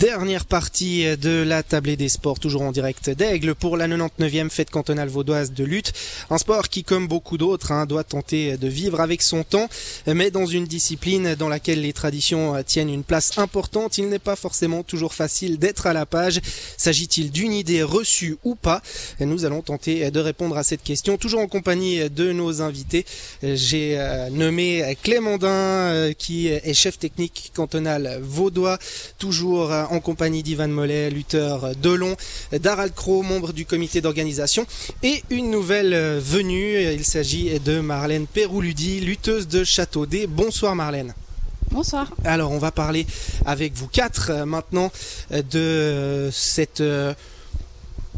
Dernière partie de la tablée des sports, toujours en direct d'Aigle pour la 99e fête cantonale vaudoise de lutte. Un sport qui, comme beaucoup d'autres, hein, doit tenter de vivre avec son temps, mais dans une discipline dans laquelle les traditions tiennent une place importante, il n'est pas forcément toujours facile d'être à la page. S'agit-il d'une idée reçue ou pas? Nous allons tenter de répondre à cette question, toujours en compagnie de nos invités. J'ai euh, nommé Clémandin, euh, qui est chef technique cantonal vaudois, toujours en compagnie d'Ivan Mollet, lutteur de long, d'Harald Crow, membre du comité d'organisation, et une nouvelle venue. Il s'agit de Marlène Perouludi, lutteuse de Châteaudet. Bonsoir Marlène. Bonsoir. Alors on va parler avec vous quatre euh, maintenant euh, de cette euh,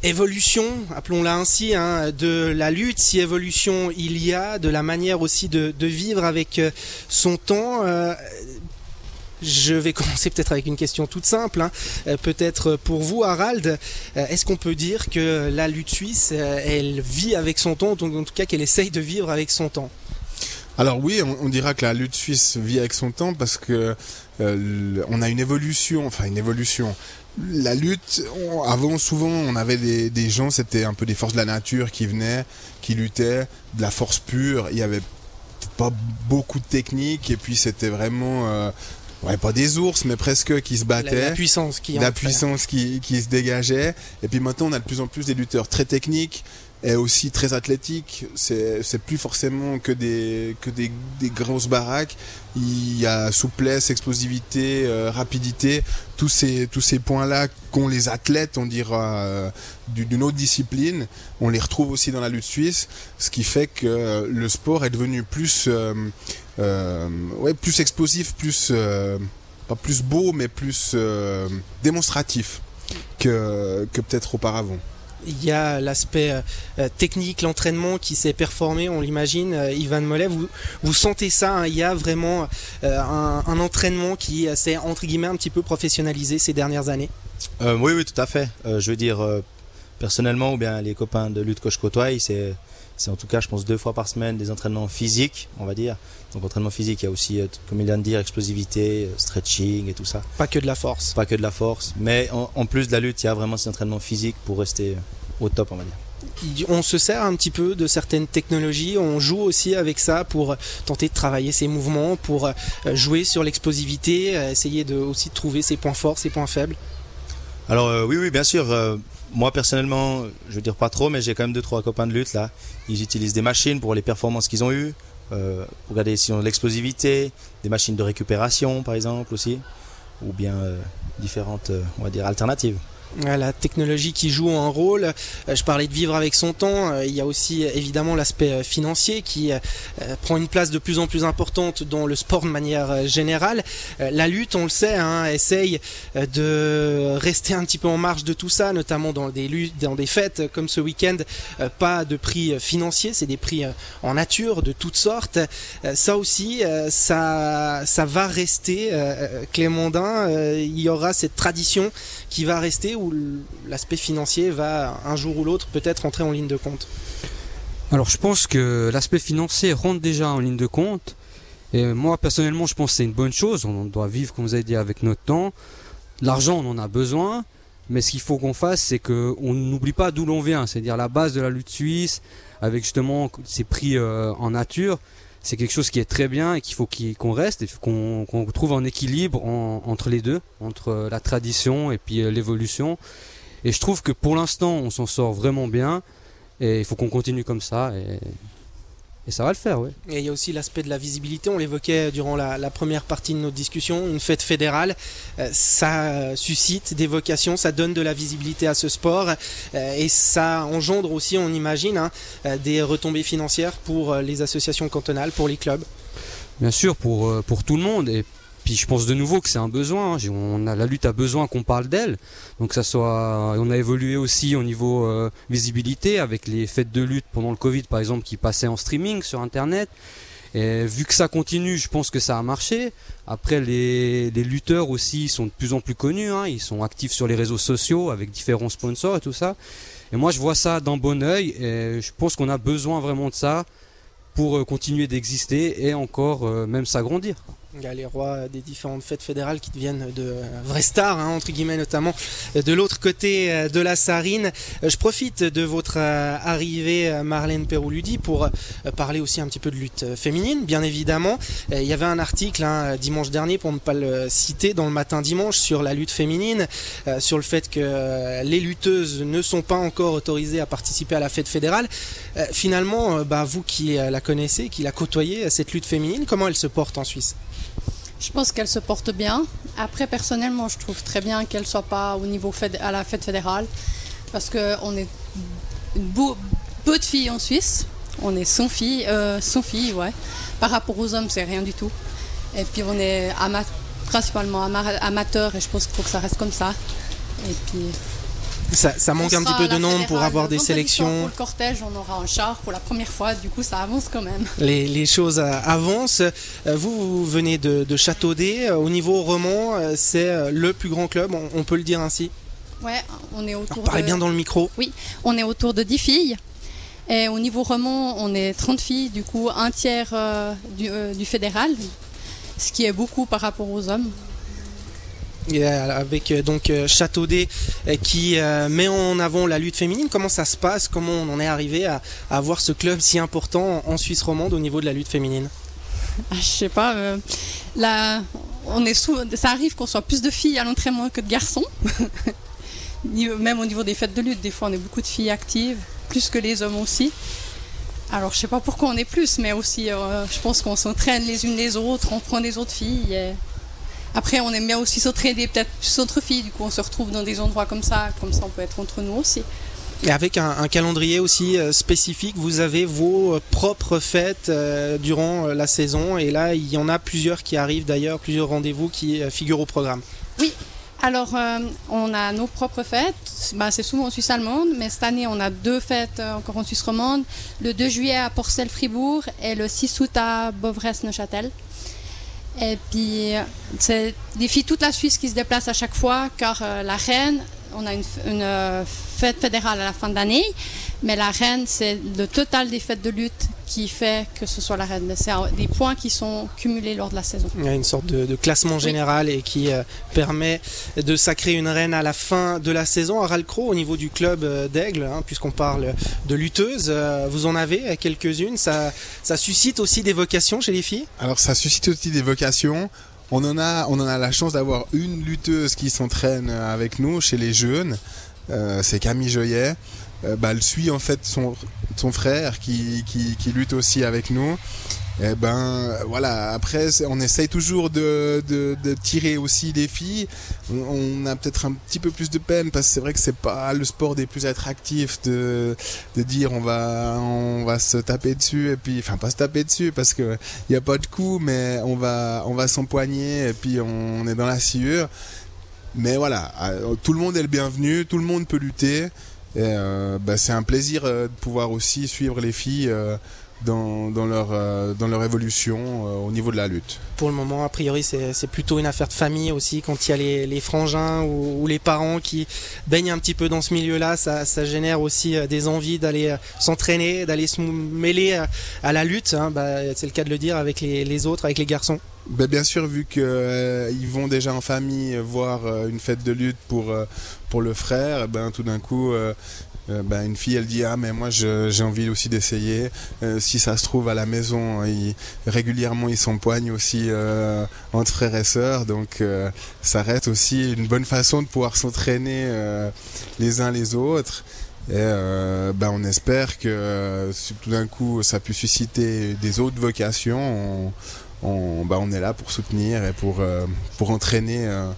évolution, appelons-la ainsi, hein, de la lutte, si évolution il y a, de la manière aussi de, vivre avec son temps. Je vais commencer peut-être avec une question toute simple. Hein. Euh, peut-être pour vous, Harald, euh, est-ce qu'on peut dire que la lutte suisse, euh, elle vit avec son temps, ou en tout cas qu'elle essaye de vivre avec son temps? Alors oui, on, dira que la lutte suisse vit avec son temps parce que on a une évolution, enfin une évolution. La lutte, avant souvent on avait des, gens, c'était un peu des forces de la nature qui venaient, qui luttaient, de la force pure. Il y avait pas beaucoup de technique et puis c'était vraiment ouais, pas des ours, mais presque qui se battaient. La, puissance qui La puissance qui, qui se dégageait. Et puis maintenant, on a de plus en plus des lutteurs très techniques et aussi très athlétiques. C'est, c'est plus forcément que des, que des, des grosses baraques. Il y a souplesse, explosivité, euh, rapidité. Tous ces, tous ces points-là qu'ont les athlètes, on dira, euh, d'une autre discipline, on les retrouve aussi dans la lutte suisse. Ce qui fait que le sport est devenu plus, euh, euh, ouais, plus explosif, plus euh, pas plus beau, mais plus euh, démonstratif que, que peut-être auparavant. Il y a l'aspect technique, l'entraînement qui s'est performé, on l'imagine. Ivan Mollet, vous, vous sentez ça hein, Il y a vraiment un, un, entraînement qui s'est entre guillemets un petit peu professionnalisé ces dernières années? oui, oui, tout à fait. je veux dire, personnellement, ou bien les copains de lutte que je côtoie, c'est c'est en tout cas, je pense, deux fois par semaine des entraînements physiques, on va dire. Donc entraînement physique, il y a aussi, euh, comme il vient de dire, explosivité, euh, stretching et tout ça. Pas que de la force. Pas que de la force, mais en, plus de la lutte, il y a vraiment ces entraînements physiques pour rester au top, on va dire. On se sert un petit peu de certaines technologies, on joue aussi avec ça pour tenter de travailler ses mouvements, pour euh, jouer sur l'explosivité, essayer de aussi de trouver ses points forts, ses points faibles. Alors oui, oui, bien sûr moi personnellement, je veux dire pas trop, mais j'ai quand même deux trois copains de lutte là. Ils utilisent des machines pour les performances qu'ils ont eues, euh, pour regarder si on a l'explosivité, des machines de récupération par exemple aussi, ou bien euh, différentes, euh, on va dire alternatives la technologie qui joue un rôle. Euh, je parlais de vivre avec son temps. Euh, il y a aussi évidemment l'aspect euh, financier qui prend une place de plus en plus importante dans le sport de manière générale. La lutte, on le sait, hein, essaye de rester un petit peu en marge de tout ça, notamment dans des luttes, dans des fêtes comme ce week-end. Pas de prix financiers, c'est des prix en nature de toutes sortes. Ça aussi, ça, ça va rester. Clémandin, il y aura cette tradition qui va rester l'aspect financier va un jour ou l'autre peut-être entrer en ligne de compte Alors je pense que l'aspect financier rentre déjà en ligne de compte. Et moi personnellement je pense que c'est une bonne chose. On doit vivre comme vous avez dit avec notre temps. L'argent on en a besoin. Mais ce qu'il faut qu'on fasse, c'est qu'on n'oublie pas d'où l'on vient, c'est-à-dire la base de la lutte suisse, avec justement ces prix euh, en nature c'est quelque chose qui est très bien et qu'il faut qu'on reste et qu'on trouve un équilibre entre les deux, entre la tradition et puis euh, l'évolution. Et je trouve que pour l'instant, on s'en sort vraiment bien et il faut qu'on continue comme ça. Et ça va le faire, oui. Et il y a aussi l'aspect de la visibilité, on l'évoquait durant la, première partie de notre discussion, une fête fédérale, euh, ça suscite des vocations, ça donne de la visibilité à ce sport euh, et ça engendre aussi, on imagine, hein, euh, des retombées financières pour les associations cantonales, pour les clubs. Bien sûr, pour, pour tout le monde et puis je pense de nouveau que c'est un besoin. Hein. On a la lutte a besoin qu'on parle d'elle. Donc ça soit, on a évolué aussi au niveau euh, visibilité avec les fêtes de lutte pendant le Covid par exemple qui passaient en streaming sur Internet. Et vu que ça continue, je pense que ça a marché. Après, les, lutteurs aussi sont de plus en plus connus. Hein. Ils sont actifs sur les réseaux sociaux avec différents sponsors et tout ça. Et moi, je vois ça d'un bon oeil. Et je pense qu'on a besoin vraiment de ça pour euh, continuer d'exister et encore euh, même s'agrandir. Il y a les rois des différentes fêtes fédérales qui deviennent de vraies stars, hein, entre guillemets notamment, de l'autre côté de la Sarine. Je profite de votre arrivée, Marlène Perouludi, pour parler aussi un petit peu de lutte féminine, bien évidemment. Il y avait un article hein, dimanche dernier, pour ne pas le citer, dans le matin dimanche, sur la lutte féminine, sur le fait que les lutteuses ne sont pas encore autorisées à participer à la fête fédérale. Finalement, bah, vous qui la connaissez, qui la côtoyez, cette lutte féminine, comment elle se porte en Suisse? Je pense qu'elle se porte bien. Après, personnellement, je trouve très bien qu'elle soit pas au niveau à la fête fédérale, parce qu'on est peu de filles en Suisse. On est 100 filles, euh, filles, ouais. Par rapport aux hommes, c'est rien du tout. Et puis on est principalement amateurs, et je pense qu'il faut que ça reste comme ça. Et puis ça, manque un petit peu de nombre pour avoir des sélections. Pour le cortège, on aura un char pour la première fois, du coup ça avance quand même. Les, choses euh, avancent. Euh, vous, vous venez de, de Châteaudet. Euh, au niveau roman, c'est le plus grand club, on, peut le dire ainsi Ouais, on est autour parlez bien dans le micro. Oui, on est autour de 10 filles. Et au niveau roman, on est 30 filles, du coup un tiers du, du fédéral, ce qui est beaucoup par rapport aux hommes avec euh, donc euh, Châteaudet euh, qui met en avant la lutte féminine. Comment ça se passe? Comment on en est arrivé à, avoir ce club si important en Suisse romande au niveau de la lutte féminine? Ah, Je sais pas. là, on est ça arrive qu'on soit plus de filles à l'entraînement que de garçons. Même au niveau des fêtes de lutte, des fois on est beaucoup de filles actives, plus que les hommes aussi. Alors je sais pas pourquoi on est plus, mais aussi je pense qu'on s'entraîne les unes les autres, on prend des autres filles. Après, on aime bien aussi s'entraider peut-être plus entre filles, du coup on se retrouve dans des endroits comme ça, comme ça on peut être entre nous aussi. Et avec un, calendrier aussi euh, spécifique, vous avez vos euh, propres fêtes euh, durant la saison et là il y en a plusieurs qui arrivent d'ailleurs, plusieurs rendez-vous qui figurent au programme. Oui, alors, on a nos propres fêtes. Bah, c'est souvent en Suisse allemande, mais cette année, on a deux fêtes encore en Suisse romande. Le 2 juillet à Porcel-Fribourg et le 6 août à Bovresse-Neuchâtel. Et puis, c'est des toute la Suisse qui se déplacent à chaque fois, car euh, la reine, on a une, euh, fête fédérale à la fin de l'année, mais la reine, c'est le total des fêtes de lutte qui fait que ce soit la reine. C'est des points qui sont cumulés lors de la saison. Il y a une sorte de, classement général et qui euh, permet de sacrer une reine à la fin de la saison. À Ralcro, au niveau du club d'Aigle, hein, puisqu'on parle de lutteuses, vous en avez quelques-unes. Ça, ça suscite aussi des vocations chez les filles? Alors ça suscite aussi des vocations. On en a, on en a la chance d'avoir une lutteuse qui s'entraîne avec nous chez les jeunes. Euh, c'est Camille Joyet. Euh, bah, elle suit en fait son, frère qui, lutte aussi avec nous. Et ben voilà, après on essaye toujours de, tirer aussi des filles. On, a peut-être un petit peu plus de peine parce que c'est vrai que c'est pas le sport des plus attractifs de, de dire on va on va se taper dessus et puis enfin pas se taper dessus parce que il y a pas de coup mais on va on va s'empoigner et puis on est dans la sciure. Mais voilà, euh, tout le monde est le bienvenu, tout le monde peut lutter. Euh, bah, c'est un plaisir euh, de pouvoir aussi suivre les filles dans, dans, leur, dans leur évolution au niveau de la lutte. Pour le moment, a priori, c'est plutôt une affaire de famille aussi. Quand il y a les, les frangins ou, ou, les parents qui baignent un petit peu dans ce milieu-là, ça, ça, génère aussi des envies d'aller s'entraîner, d'aller se mêler à, la lutte. Hein. Bah, c'est le cas de le dire avec les, les autres, avec les garçons. Ben bien sûr, vu qu'ils euh, vont déjà en famille voir euh, une fête de lutte pour, euh, pour le frère, ben tout d'un coup, ben, une fille elle dit ah mais moi j'ai envie aussi d'essayer. si ça se trouve à la maison, ils, régulièrement ils s'empoignent aussi entre frères et sœurs, donc ça reste aussi une bonne façon de pouvoir s'entraîner les uns les autres. Et ben on espère que tout d'un coup ça peut susciter des autres vocations on, bah, on est là pour soutenir et pour, euh, pour entraîner euh,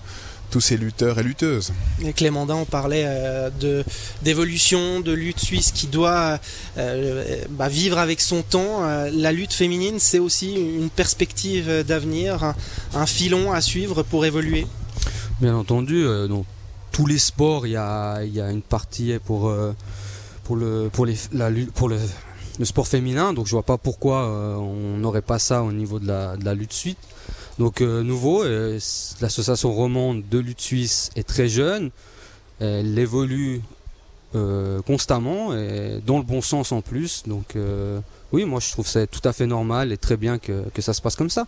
tous ces lutteurs et lutteuses. Et on parlait euh, de d'évolution, de lutte suisse qui doit bah, vivre avec son temps. la lutte féminine, c'est aussi une perspective d'avenir, un, filon à suivre pour évoluer. Bien entendu, dans tous les sports, il y a, y a, une partie pour pour le pour les la lutte pour le le sport féminin, donc je vois pas pourquoi euh, on n'aurait pas ça au niveau de la, lutte suisse. Donc euh, nouveau, euh, l'association romande de lutte suisse est très jeune, elle évolue constamment et dans le bon sens en plus. Donc oui, moi je trouve ça tout à fait normal et très bien que, que ça se passe comme ça.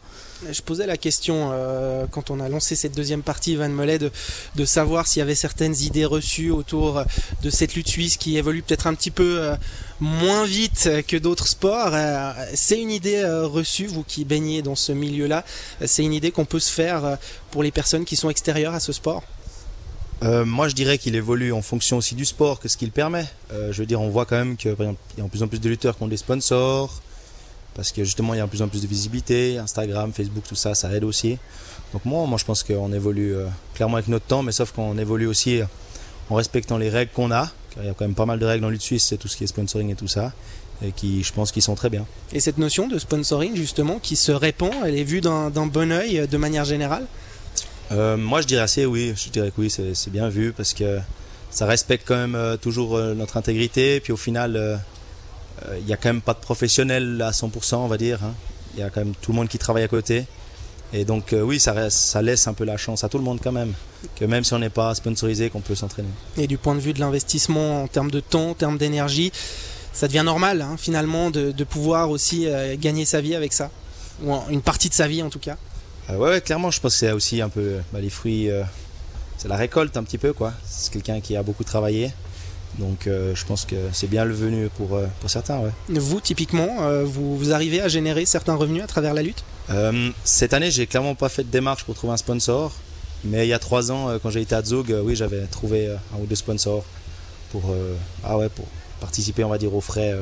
Je posais la question euh, quand on a lancé cette deuxième partie, Van Mollet, de, de savoir s'il y avait certaines idées reçues autour de cette lutte suisse qui évolue peut-être un petit peu euh, moins vite que d'autres sports. Euh, c'est une idée reçue, vous qui baignez dans ce milieu-là, c'est une idée qu'on peut se faire pour les personnes qui sont extérieures à ce sport Euh, moi, je dirais qu'il évolue en fonction aussi du sport que ce qu'il permet. Euh, je veux dire, on voit quand même que, y a de plus en plus de lutteurs qui ont des sponsors, parce que justement, il y a de plus en plus de visibilité. Instagram, Facebook, tout ça, ça aide aussi. Donc moi, moi je pense qu'on évolue euh, clairement avec notre temps, mais sauf qu'on évolue aussi en respectant les règles qu'on a. Car il y a quand même pas mal de règles en lutte suisse, c'est tout ce qui est sponsoring et tout ça, et qui, je pense, qu'ils sont très bien. Et cette notion de sponsoring, justement, qui se répand, elle est vue d'un bon euh, de manière générale? Euh, moi, je dirais assez oui. Je dirais que oui, c'est bien vu parce que ça respecte quand même euh, toujours euh, notre intégrité. Puis au final, il y a quand même pas de professionnels à 100%, on va dire. hein. Il y a quand même tout le monde qui travaille à côté. Et donc oui, ça, reste- ça laisse un peu la chance à tout le monde quand même. Que même si on n'est pas sponsorisé, qu'on peut s'entraîner. Et du point de vue de l'investissement en termes de temps, en termes d'énergie, ça devient normal, hein, finalement, de, pouvoir aussi gagner sa vie avec ça. Ou une partie de sa vie, en tout cas. Euh, ouais, ouais, clairement, je pense que c'est aussi un peu bah, les fruits. euh, c'est la récolte un petit peu, quoi. C'est quelqu'un qui a beaucoup travaillé. Donc euh, je pense que c'est bien le venu pour, euh, pour certains, ouais. Vous, typiquement, vous, vous arrivez à générer certains revenus à travers la lutte? Cette année, j'ai clairement pas fait de démarche pour trouver un sponsor. Mais il y a trois ans, quand j'ai été à Zug, oui, j'avais trouvé un ou deux sponsors pour, ah ouais, pour participer, on va dire, aux frais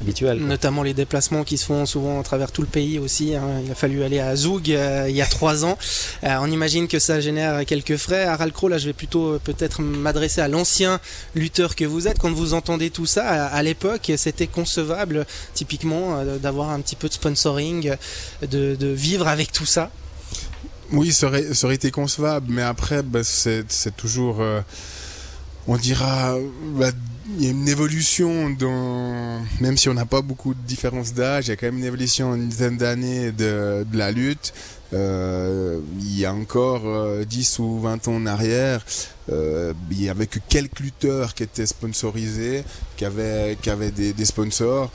habituels. quoi. Notamment les déplacements qui se font souvent à travers tout le pays aussi. hein. Il a fallu aller à Zoug euh, il y a trois ans. Euh, on imagine que ça génère quelques frais. À Ralcro, là, je vais plutôt euh, peut-être m'adresser à l'ancien lutteur que vous êtes. Quand vous entendez tout ça, à, à l'époque, c'était concevable, typiquement, euh, d'avoir un petit peu de sponsoring, de, de vivre avec tout ça. Oui, ça aurait, ça aurait été concevable, mais après, bah, c'est c'est toujours, euh, on dira, bah, il y a une évolution dans, même si on n'a pas beaucoup de différence d'âge, il y a quand même une évolution en une dizaine d'années de, la lutte. Euh, il y a encore euh, 10 ou 20 ans en arrière, euh, il y avait que quelques lutteurs qui étaient sponsorisés, qui avaient, qui avaient des sponsors.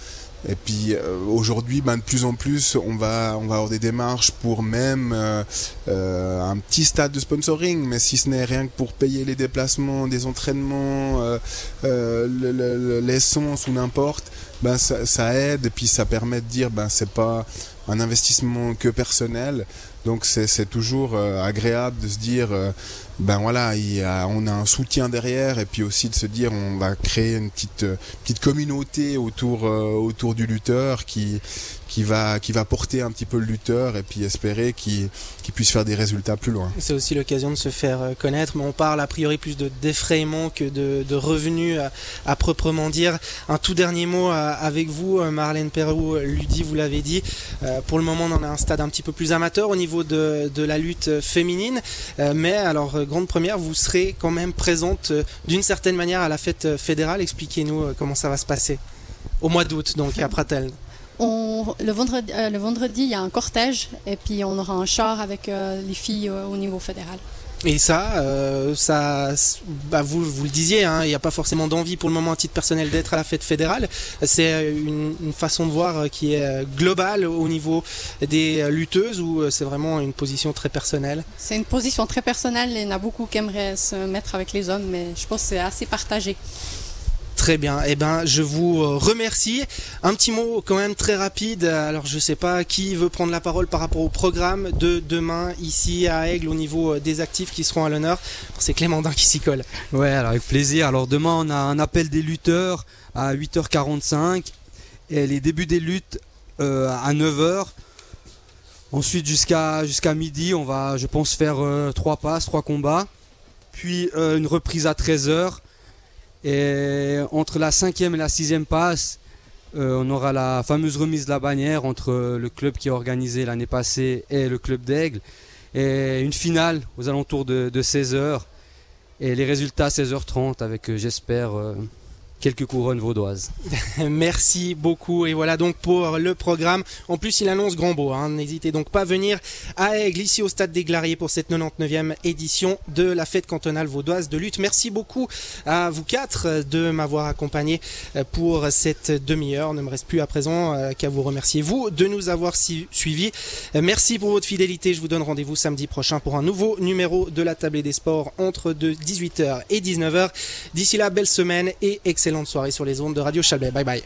Et puis euh, aujourd'hui, ben, de plus en plus, on va, on va avoir des démarches pour même euh, euh, un petit stade de sponsoring, mais si ce n'est rien que pour payer les déplacements, des entraînements, euh, le- le- l'essence ou n'importe, ben ça, ça aide. Et puis ça permet de dire ben c'est pas un investissement que personnel, donc c'est toujours euh, agréable de se dire euh, ben voilà, on a un soutien derrière et puis aussi de se dire on va créer une petite euh, petite communauté autour autour du lutteur qui qui va qui va porter un petit peu le lutteur et puis espérer qu'il qu'il puisse faire des résultats plus loin. C'est aussi l'occasion de se faire euh, connaître, mais on parle a priori plus de défrayement que de, revenus à, proprement dire. Un tout dernier mot euh, avec vous, euh, Marlène Perrou, Ludi, vous l'avez dit. Pour le moment, on en a un stade un petit peu plus amateur au niveau de, de la lutte féminine, mais alors grande première, vous serez quand même présente d'une certaine manière à la fête fédérale. Expliquez-nous comment ça va se passer au mois d'août, donc à Pratel. On, le, vendredi, euh, le vendredi, il y a un cortège et puis on aura un char avec euh, les filles euh, au niveau fédéral. Et ça, euh, ça, bah vous, vous le disiez, hein, il n'y a pas forcément d'envie pour le moment à titre personnel d'être à la fête fédérale. C'est une, une façon de voir qui est globale au niveau des lutteuses ou c'est vraiment une position très personnelle? C'est une position très personnelle. Il y en a beaucoup qui aimeraient se mettre avec les hommes, mais je pense que c'est assez partagé. Très bien. Eh ben, je vous euh, remercie. Un petit mot quand même très rapide. Alors, je sais pas qui veut prendre la parole par rapport au programme de demain ici à Aigle au niveau euh, des actifs qui seront à l'honneur. C'est Clémandin qui s'y colle. Ouais, alors avec plaisir. Alors demain, on a un appel des lutteurs à 8h45 et les débuts des luttes euh, à 9h. Ensuite, jusqu'à midi, on va, je pense, faire euh, trois passes, trois combats. Puis une reprise à 13h. Et entre la cinquième et la sixième passe, euh, on aura la fameuse remise de la bannière entre le club qui a organisé l'année passée et le club d'Aigle. Et une finale aux alentours de, de 16h. Et les résultats 16h30 avec, euh, j'espère, euh, quelques couronnes vaudoises. Merci beaucoup. Et voilà donc pour le programme. En plus, il annonce grand beau. Hein. N'hésitez donc pas à venir à Aigle, ici au Stade des Glariers pour cette 99e édition de la fête cantonale vaudoise de lutte. Merci beaucoup à vous quatre de m'avoir accompagné pour cette demi-heure. Ne me reste plus à présent euh, qu'à vous remercier, vous, de nous avoir suivis. Merci pour votre fidélité. Je vous donne rendez-vous samedi prochain pour un nouveau numéro de la Table des Sports entre 18h et 19h. D'ici là, belle semaine et excellente soirée sur les ondes de Radio Chalais. Bye bye.